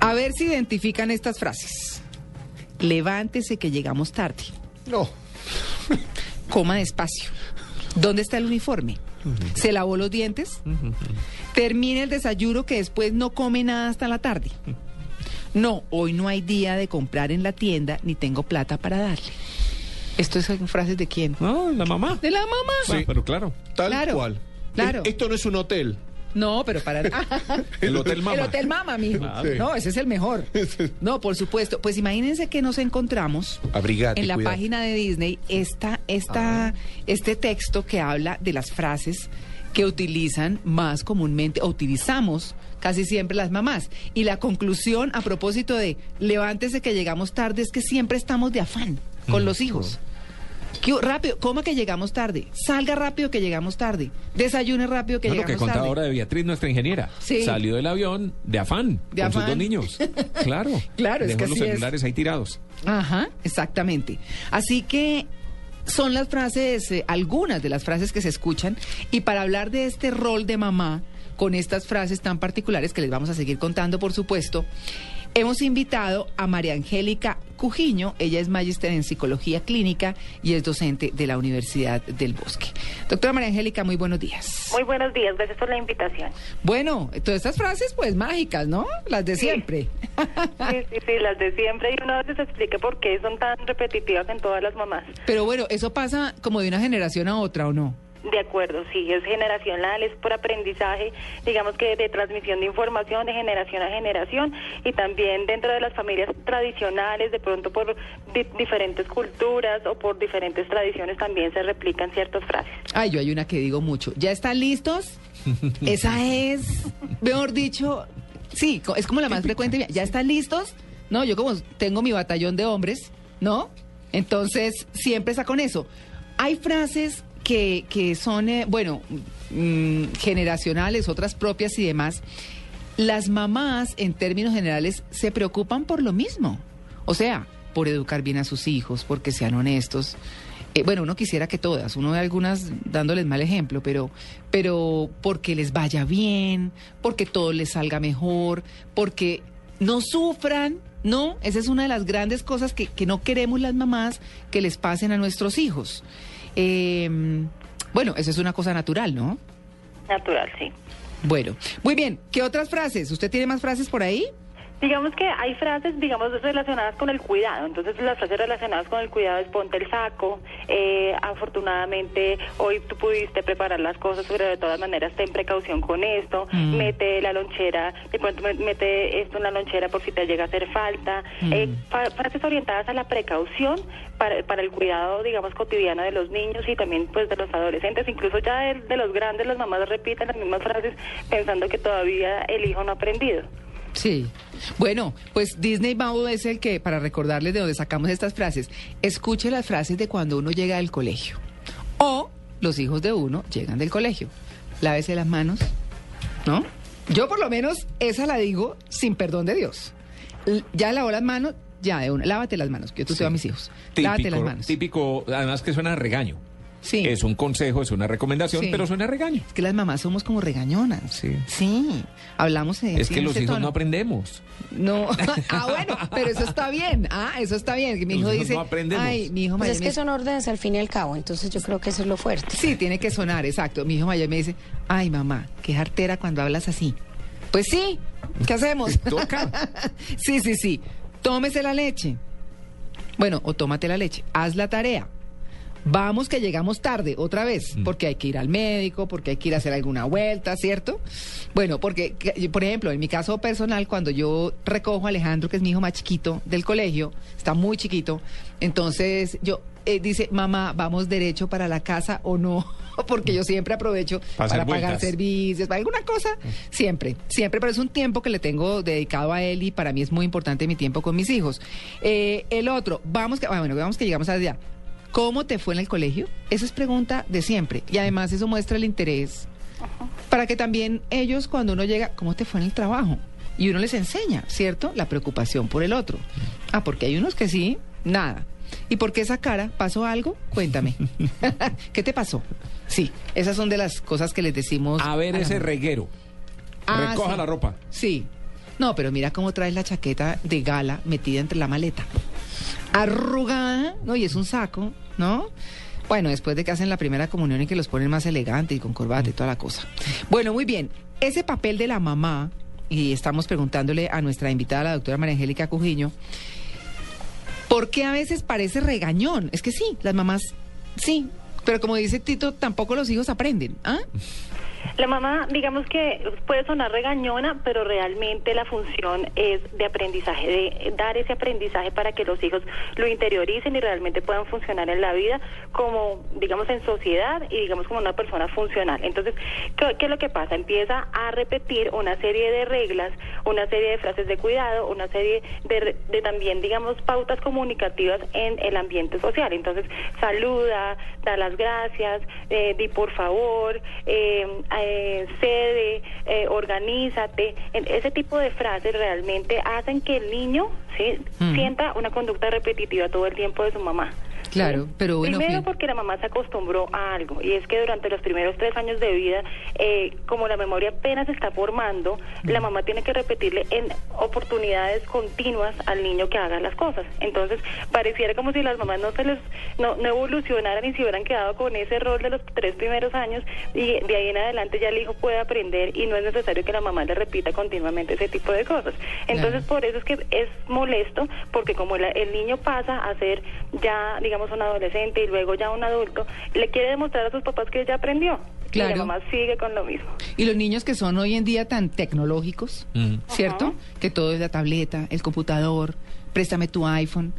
A ver si identifican estas frases. Levántese que llegamos tarde. No. Coma despacio. ¿Dónde está el uniforme? ¿Se lavó los dientes? Termine el desayuno que después no come nada hasta la tarde. No, hoy no hay día de comprar en la tienda ni tengo plata para darle. ¿Esto son frases de quién? No, la mamá. De la mamá. Sí, pero claro. Tal Claro, cual. claro. Es- Esto no es un hotel. No, pero para... El Hotel Mama. El Hotel Mama, mijo. Claro. No, ese es el mejor. No, por supuesto. Pues imagínense que nos encontramos Abrigate, en la cuidado. página de Disney esta, esta, este texto que habla de las frases que utilizan más comúnmente, o utilizamos casi siempre las mamás. Y la conclusión a propósito de levántese que llegamos tarde es que siempre estamos de afán con los hijos. ¿Qué- rápido, coma que llegamos tarde. Salga rápido que llegamos tarde. Desayune rápido que No, lo que llegamos contaba tarde. ahora de Beatriz, nuestra ingeniera. Sí. Salió del avión de afán De con sus afán. dos niños. Claro. Claro, es Dejó que los es. celulares ahí tirados. Ajá, exactamente. Así que son las frases, eh, algunas de las frases que se escuchan. Y para hablar de este rol de mamá, con estas frases tan particulares que les vamos a seguir contando, por supuesto, hemos invitado a María Angélica Cujiño. Ella es magíster en psicología clínica y es docente de la Universidad del Bosque. Doctora María Angélica, muy buenos días. Muy buenos días, gracias por la invitación. Bueno, todas estas frases, pues mágicas, ¿no? Las de Sí. siempre. Sí, sí, sí, las de siempre y uno a veces explica por qué son tan repetitivas en todas las mamás. Pero bueno, eso pasa como de una generación a otra, ¿o no? De acuerdo, sí, es generacional, es por aprendizaje, digamos que de transmisión de información de generación a generación y también dentro de las familias tradicionales, de pronto por di- diferentes culturas o por diferentes tradiciones también se replican ciertas frases. Ay, yo hay una que digo mucho. ¿Ya están listos? Esa es, mejor dicho, sí, co- es como la más frecuente. ¿Ya están listos? No, yo como tengo mi batallón de hombres, ¿no? Entonces, siempre está con eso. Hay frases que, son, eh, bueno, mm, generacionales, otras propias y demás. Las mamás, en términos generales, se preocupan por lo mismo. O sea, por educar bien a sus hijos, porque sean honestos. Eh, bueno, uno quisiera que todas, uno de algunas dándoles mal ejemplo, pero, pero porque les vaya bien, porque todo les salga mejor, porque no sufran, ¿no? Esa es una de las grandes cosas que, que no queremos las mamás que les pasen a nuestros hijos. Eh, bueno, esa es una cosa natural, ¿no? Natural, sí. Bueno, muy bien. ¿Qué otras frases? ¿Usted tiene más frases por ahí? Digamos que hay frases, digamos, relacionadas con el cuidado. Entonces, las frases relacionadas con el cuidado es ponte el saco. eh, afortunadamente, hoy tú pudiste preparar las cosas, pero de todas maneras, ten precaución con esto. Mm. Mete la lonchera, de pronto me- mete esto en la lonchera por si te llega a hacer falta. Mm. Eh, frases orientadas a la precaución para, para el cuidado, digamos, cotidiano de los niños y también, pues, de los adolescentes. Incluso ya de, de los grandes, las mamás repiten las mismas frases pensando que todavía el hijo no ha aprendido. Sí. Bueno, pues Disney Bow es el que, para recordarles de dónde sacamos estas frases, escuche las frases de cuando uno llega del colegio. O los hijos de uno llegan del colegio. Lávese las manos, ¿no? Yo por lo menos esa la digo sin perdón de Dios. Ya lavó las manos, ya de una. Lávate las manos, que yo tuteo a mis hijos. Lávate las manos. típico, además que suena a regaño. Sí. Es un consejo, es una recomendación, Sí. pero suena a regaño. Es que las mamás somos como regañonas. Sí. Sí. Hablamos en Es que los hijos tono. no aprendemos. No, ah, bueno, pero eso está bien. Ah, eso está bien. Que mi hijo dice, no aprendemos. ay, mi hijo Pues mayor es me que dice- son órdenes al fin y al cabo, entonces yo creo que eso es lo fuerte. Sí, tiene que sonar, exacto. Mi hijo mayor me dice, ay, mamá, qué jartera cuando hablas así. Pues sí, ¿qué hacemos? Toca. sí, sí, sí. Tómese la leche. Bueno, o tómate la leche. Haz la tarea. Vamos que llegamos tarde otra vez, Mm. porque hay que ir al médico, porque hay que ir a hacer alguna vuelta, ¿cierto? Bueno, porque, que- por ejemplo, en mi caso personal, cuando yo recojo a Alejandro, que es mi hijo más chiquito del colegio, está muy chiquito, entonces yo eh, dice, mamá, ¿vamos derecho para la casa o no? Porque yo siempre aprovecho Para pagar vueltas. servicios, para alguna cosa. Siempre, siempre, pero es un tiempo que le tengo dedicado a él y para mí es muy importante mi tiempo con mis hijos. Eh, el otro, vamos que, ah, bueno, vamos que llegamos allá. ¿Cómo te fue en el colegio? Esa es pregunta de siempre. Y además eso muestra el interés para que también ellos cuando uno llega, ¿cómo te fue en el trabajo? Y uno les enseña, ¿cierto? La preocupación por el otro. Ah, porque hay unos que sí, nada. ¿Y por qué esa cara? ¿Pasó algo? Cuéntame. ¿Qué te pasó? Sí, esas son de las cosas que les decimos. A ver ese reguero. Ah, Recoja sí. la ropa. Sí. No, pero mira cómo traes la chaqueta de gala metida entre la maleta. Arrugada, ¿no? Y es un saco, ¿no? Bueno, después de que hacen la primera comunión y que los ponen más elegantes y con corbata y toda la cosa. Bueno, muy bien. Ese papel de la mamá, y estamos preguntándole a nuestra invitada, la doctora María Angélica Cujiño, ¿por qué a veces parece regañón? Es que sí, las mamás, sí. Pero como dice Tito, tampoco los hijos aprenden. ¿Ah? La mamá, digamos que puede sonar regañona, pero realmente la función es de aprendizaje, de dar ese aprendizaje para que los hijos lo interioricen y realmente puedan funcionar en la vida como, digamos, en sociedad y digamos como una persona funcional. Entonces, ¿qué, es lo que pasa? Empieza a repetir una serie de reglas, una serie de frases de cuidado, una serie de, de también, digamos, pautas comunicativas en el ambiente social. Entonces, saluda, da las gracias, eh, di por favor, eh, eh, cede, eh, organízate. Ese tipo de frases realmente hacen que el niño ¿sí? Mm. sienta una conducta repetitiva todo el tiempo de su mamá. Claro, ¿sí? pero bueno, Primero porque la mamá se acostumbró a algo y es que durante los primeros tres años de vida, eh, como la memoria apenas se está formando, la mamá tiene que repetirle en oportunidades continuas al niño que haga las cosas. Entonces, pareciera como si las mamás no se les no, no evolucionaran y se hubieran quedado con ese rol de los tres primeros años y de ahí en adelante ya el hijo puede aprender y no es necesario que la mamá le repita continuamente ese tipo de cosas. Entonces, por eso es que es molesto, porque como la- el niño pasa a ser ya, digamos, un adolescente y luego ya un adulto, le quiere demostrar a sus papás que ya aprendió. Y Claro. la mamá sigue con lo mismo. Y los niños que son hoy en día tan tecnológicos, Mm. ¿cierto? Que todo es la tableta, el computador, préstame tu iPhone.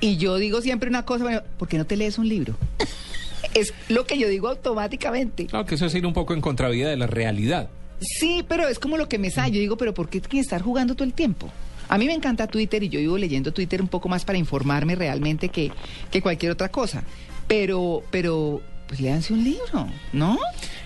Y yo digo siempre una cosa, bueno, ¿por qué no te lees un libro? es lo que yo digo automáticamente. Claro que eso es ir un poco en contravía de la realidad. Sí, pero es como lo que me sale. Yo digo, pero ¿por qué tienes que estar jugando todo el tiempo? A mí me encanta Twitter y yo vivo leyendo Twitter un poco más para informarme realmente que, que cualquier otra cosa. Pero, pero, pues léanse un libro, ¿no?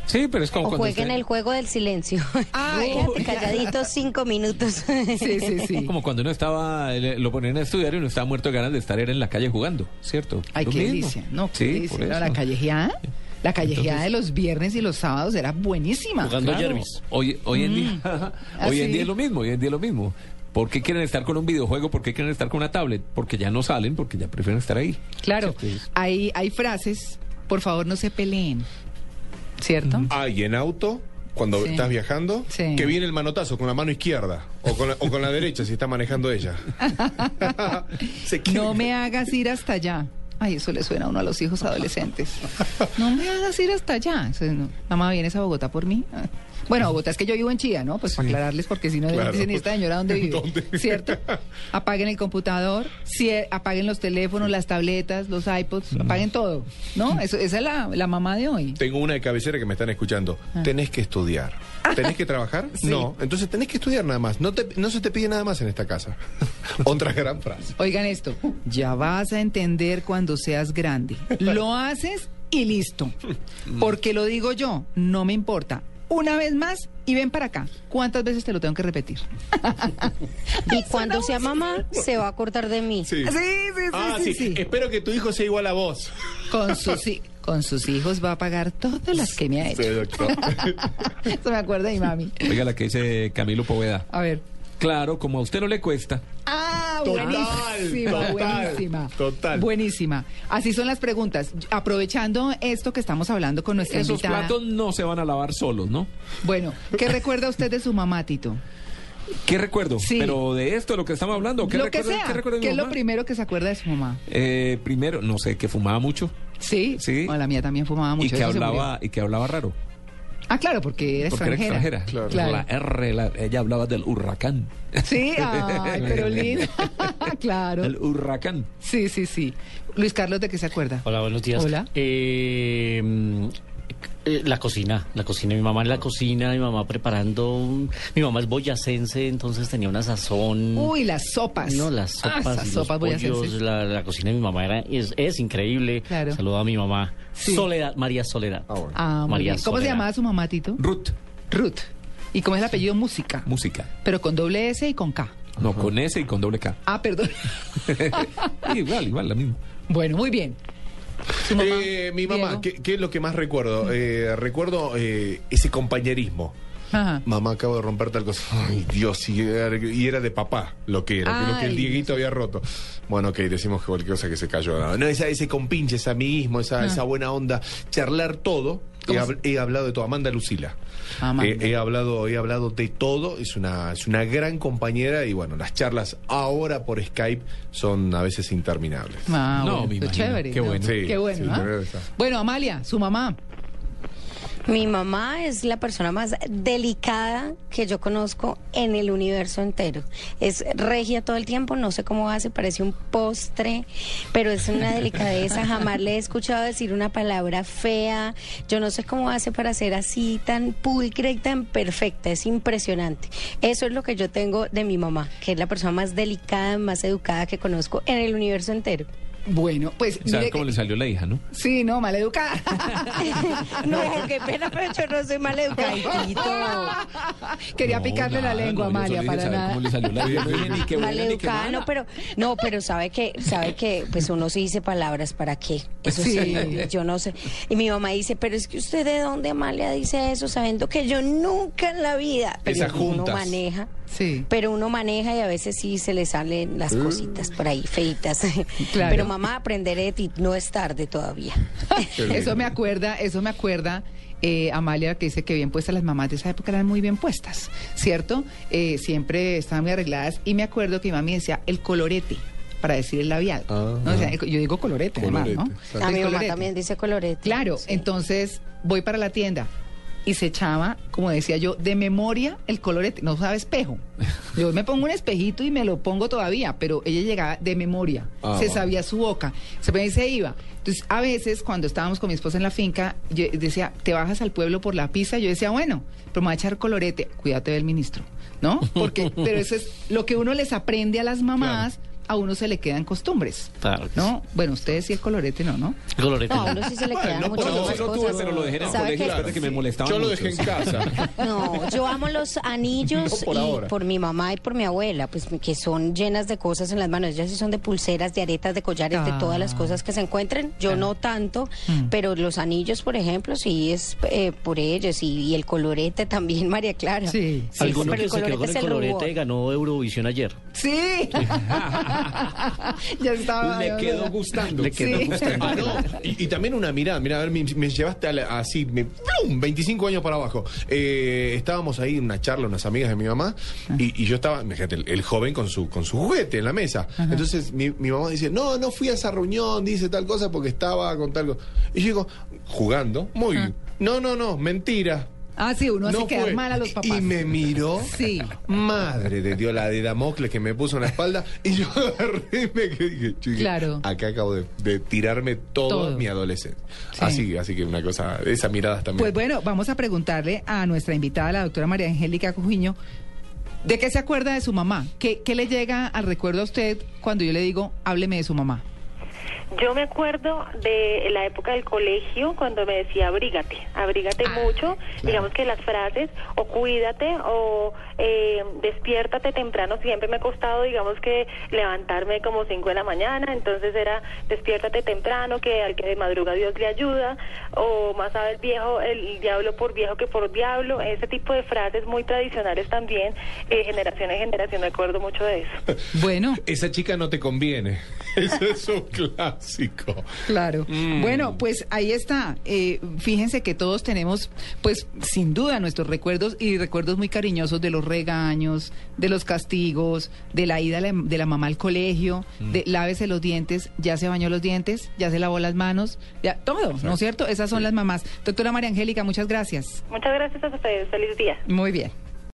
Sí, pero es como O cuando jueguen usted- el juego del silencio. Ay. Quédate calladitos cinco minutos. Sí, sí, sí. Como cuando uno estaba, eh, lo ponían a estudiar y uno estaba muerto de ganas de estar era en la calle jugando, ¿cierto? Ay, Lo qué mismo. delicia. No, qué sí, delicia. por No, eso. la callejeada, la callejeada Entonces- de los viernes y los sábados era buenísima. Jugando Claro. Jervis. Hoy, hoy en día, ¿Ah, hoy en día es lo mismo, hoy en día es lo mismo. ¿Por qué quieren estar con un videojuego? ¿Por qué quieren estar con una tablet? Porque ya no salen, porque ya prefieren estar ahí. Claro, Entonces, hay, hay frases, por favor no se peleen, ¿cierto? Ah, y en auto, cuando Sí. estás viajando, Sí. que viene el manotazo con la mano izquierda o con la, o con la derecha si está manejando ella. No me hagas ir hasta allá. Ay, eso le suena a uno a los hijos adolescentes. No me hagas ir hasta allá. Eso no. Mamá, ¿vienes a Bogotá por mí? Ah. Bueno, Bogotá es que yo vivo en Chía, ¿no? Pues para aclararles, porque si no Claro. dicen, ¿y esta señora dónde vive? ¿Dónde? ¿Cierto? Apaguen el computador, cie- apaguen los teléfonos, las tabletas, los iPods, apaguen todo, ¿no? Eso, esa es la, la mamá de hoy. Tengo una de cabecera que me están escuchando. Tenés que estudiar. ¿Tenés que trabajar? Ah. Sí. No. Entonces tenés que estudiar nada más. No, te- no se te pide nada más en esta casa. Otra gran frase. Oigan esto, ya vas a entender cuando seas grande. Lo haces y listo. Porque lo digo yo, no me importa. Una vez más y ven para acá. ¿Cuántas veces te lo tengo que repetir? Y cuando sea mamá, se va a acordar de mí. Sí. Sí, sí, sí, Ah, sí, sí. sí. Espero que tu hijo sea igual a vos. Con sus, con sus hijos va a pagar todas las que me ha hecho. Sí, doctor. Eso me acuerda de mi mami. Oiga la que dice Camilo Poveda. A ver. Claro, como a usted no le cuesta. Ah, Total, buenísima, total, buenísima. total. Buenísima. Así son las preguntas. Aprovechando esto que estamos hablando con nuestra Esos invitada. platos no se van a lavar solos, ¿no? Bueno, ¿qué recuerda usted de su mamá, Tito? ¿Qué recuerdo? Sí. Pero de esto, lo que estamos hablando, ¿qué lo que recuerdo, sea. ¿qué recuerdo de ¿Qué mi es lo primero que se acuerda de su mamá? Eh, primero, no sé, que fumaba mucho Sí. Sí. Bueno, la mía también fumaba mucho. y que hablaba y que hablaba raro. Ah, claro, porque era Porque era extranjera. extranjera. Claro. La R, la- ella hablaba del huracán. Sí, ay, pero linda. claro. El huracán. Sí, sí, sí. Luis Carlos, ¿de qué se acuerda? Hola, buenos días. Hola. Eh, eh, la cocina, la cocina. Mi mamá en la cocina, mi mamá preparando. un- Mi mamá es boyacense, entonces tenía una sazón. Uy, las sopas. No, las Ah, sopas, y sopas los pollos, boyacenses. la, la cocina de mi mamá era, es, es increíble. Claro. Saludo a mi mamá. Sí. Soledad, María Soledad. Ah, muy María bien. ¿Cómo se Soledad. llamaba su mamá, Tito? Ruth, Ruth. ¿Y cómo es el apellido? Música. música. Pero con doble S y con K. No, con S y con doble K. Ah, perdón. igual, igual, la misma. bueno, muy bien. Mamá, Eh, mi mamá. ¿qué, qué es lo que más recuerdo? Eh, recuerdo eh, ese compañerismo. Ajá. Mamá, acabo de romper tal cosa. Ay, Dios, y era, y era de papá lo que era, que lo que el Ay, Dieguito había roto. Bueno, ok, decimos que cualquier cosa que se cayó. No, esa, ese compinche, ese amiguismo, esa, esa buena onda, charlar todo. He, ¿Cómo hab- he hablado de todo. Amanda Lucila. Amanda. Eh, he, hablado, he hablado de todo. Es una, es una gran compañera y bueno, las charlas ahora por Skype son a veces interminables. Ah, No, bueno, me imagino. chévere. Qué ¿no? bueno. Sí, Qué bueno, sí, ¿ah? Bueno, Amalia, su mamá. Mi mamá es la persona más delicada que yo conozco en el universo entero. Es regia todo el tiempo, no sé cómo hace, parece un postre, pero es una delicadeza. Jamás le he escuchado decir una palabra fea. Yo no sé cómo hace para ser así tan pulcra y tan perfecta. Es impresionante. Eso es lo que yo tengo de mi mamá, que es la persona más delicada, más educada que conozco en el universo entero. Bueno, pues. ¿Sabes mire cómo que- le salió la hija, no? Sí, no, maleducada. No, qué pena, pero yo no soy mal educadito. Quería No, picarle la lengua no, Amalia para dije, ¿sabe nada. ¿Cómo le salió la hija? Ni qué buena ni qué Maleducada, mala. no, pero no, pero sabe que sabe que pues uno se dice palabras para qué. Eso sí. Sí. yo no sé. Y mi mamá dice, "Pero es que usted de dónde Amalia dice eso sabiendo que yo nunca en la vida, pero Esas uno juntas. maneja." Sí. Pero uno maneja y a veces sí se le salen las cositas por ahí feitas. Claro. Pero mamá, aprenderé de ti, no es tarde todavía. Eso me acuerda, eso me acuerda. eh, Amalia que dice que bien puestas las mamás de esa época eran muy bien puestas, ¿cierto? Eh, siempre estaban muy arregladas y me acuerdo que mi mami decía el colorete para decir el labial. Ah, ¿no? O sea, yo digo colorete, además, ¿no? Colorete. A mi mamá colorete. también dice colorete. Claro, Sí. entonces voy para la tienda y se echaba, como decía yo, de memoria el colorete, no usaba espejo. Yo me pongo un espejito y me lo pongo todavía, pero ella llegaba de memoria, Ah, se sabía su boca, se me se iba. Entonces, a veces cuando estábamos con mi esposa en la finca, yo decía, "¿Te bajas al pueblo por la pizza?" Yo decía, "Bueno, pero me va a echar colorete, cuídate del ministro." ¿No? Porque pero eso es lo que uno les aprende a las mamás. A uno se le quedan costumbres, Claro que ¿no? Bueno, ustedes sí el colorete no, ¿no? El colorete. No, a no. uno sí se le quedan no muchas sí tuve, cosas. pero lo dejé en el ¿Sabe colegio qué? después de que me molestaban Yo lo dejé en casa. No, yo amo los anillos No por y ahora. por mi mamá y por mi abuela, pues que son llenas de cosas en las manos. Ellas sí son de pulseras, de aretas, de collares, de todas las Ah. cosas que se encuentren. Yo no tanto, Mm. pero los anillos, por ejemplo, sí es eh, por ellos y, y el colorete también, María Clara. Sí. Alguno pero que se quedó con el colorete rubor. ganó Eurovisión ayer. Sí. Ya estaba. Le quedó gustando. Le quedó Sí. gustando. Ah, no. Y, y también una mirada, mira, a ver, me, me llevaste a la- así, me, ¡plum! 25 años para abajo. Eh, estábamos ahí en una charla, unas amigas de mi mamá, y, y yo estaba, imagínate, el, el joven con su, con su juguete en la mesa. Entonces mi, mi mamá dice, no, no fui a esa reunión, dice tal cosa porque estaba con tal cosa. Y yo digo, jugando, muy, no, no, no, mentira. Ah, sí, uno hace No quedar fue. mal a los papás. Y me miró. Sí. Madre de Dios, la de Damocles que me puso en la espalda. Y yo agarré y me dije, "Chiqui, Claro. Acá acabo de, de tirarme todo, Todo. mi adolescencia. Sí. Así, así que una cosa, esa mirada también. Pues bueno, vamos a preguntarle a nuestra invitada, la doctora María Angélica Cojuño, ¿de qué se acuerda de su mamá? ¿Qué, qué le llega al recuerdo a usted cuando yo le digo, hábleme de su mamá? Yo me acuerdo de la época del colegio cuando me decía abrígate, abrígate Ah, mucho, digamos que las frases o cuídate o eh, despiértate temprano siempre me ha costado, digamos que levantarme como 5 de la mañana, entonces era despiértate temprano, que al que de madruga Dios le ayuda, o más sabe el viejo, el diablo por viejo que por diablo, ese tipo de frases muy tradicionales también, eh, generación en generación, me acuerdo mucho de eso. Bueno, Esa chica no te conviene. Eso es un claro. Básico. Claro. Mm. Bueno, pues ahí está. Eh, fíjense que todos tenemos, pues sin duda, nuestros recuerdos y recuerdos muy cariñosos de los regaños, de los castigos, de la ida de la, de la mamá al colegio, Mm. de lávese los dientes, ya se bañó los dientes, ya se lavó las manos, ya todo, ¿no es cierto? Esas son las mamás. Doctora María Angélica, muchas gracias. Muchas gracias a ustedes. Feliz día. Muy bien.